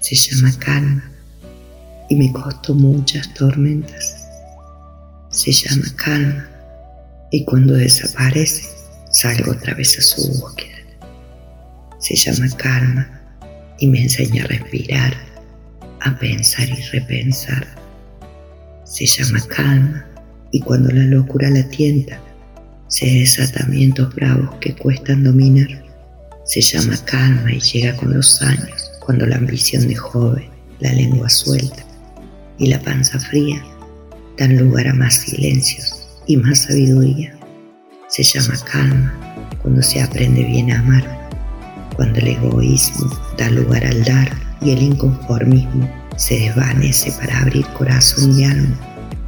Se llama calma y me costó muchas tormentas. Se llama calma y cuando desaparece salgo otra vez a su búsqueda. Se llama calma y me enseña a respirar, a pensar y repensar. Se llama calma y cuando la locura la tienta, se desatamientos bravos que cuestan dominar. Se llama calma y llega con los años, cuando la ambición de joven, la lengua suelta y la panza fría dan lugar a más silencios y más sabiduría. Se llama calma cuando se aprende bien a amar, cuando el egoísmo da lugar al dar y el inconformismo se desvanece para abrir corazón y alma,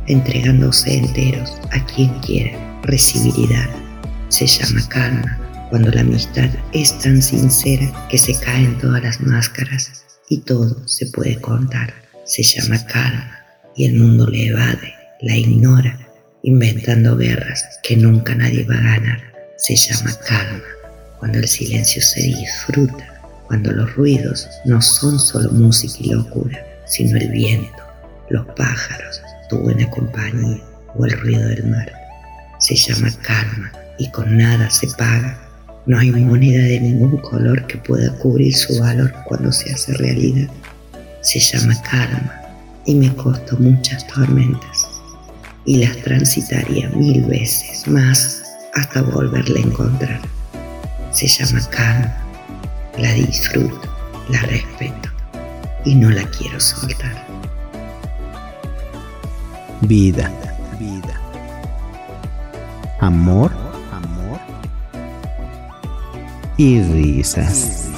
entregándose enteros a quien quiera recibir dar. Se llama calma cuando la amistad es tan sincera que se caen todas las máscaras y todo se puede contar. Se llama calma y el mundo le evade, la ignora, inventando guerras que nunca nadie va a ganar. Se llama calma cuando el silencio se disfruta, cuando los ruidos no son solo música y locura, sino el viento, los pájaros, tu buena compañía o el ruido del mar se llama calma y con nada se paga. No hay moneda de ningún color que pueda cubrir su valor cuando se hace realidad. Se llama calma y me costó muchas tormentas y las transitaría mil veces más hasta volverla a encontrar. Se llama calma, la disfruto, la respeto y no la quiero soltar. Vida amor, amor y risas.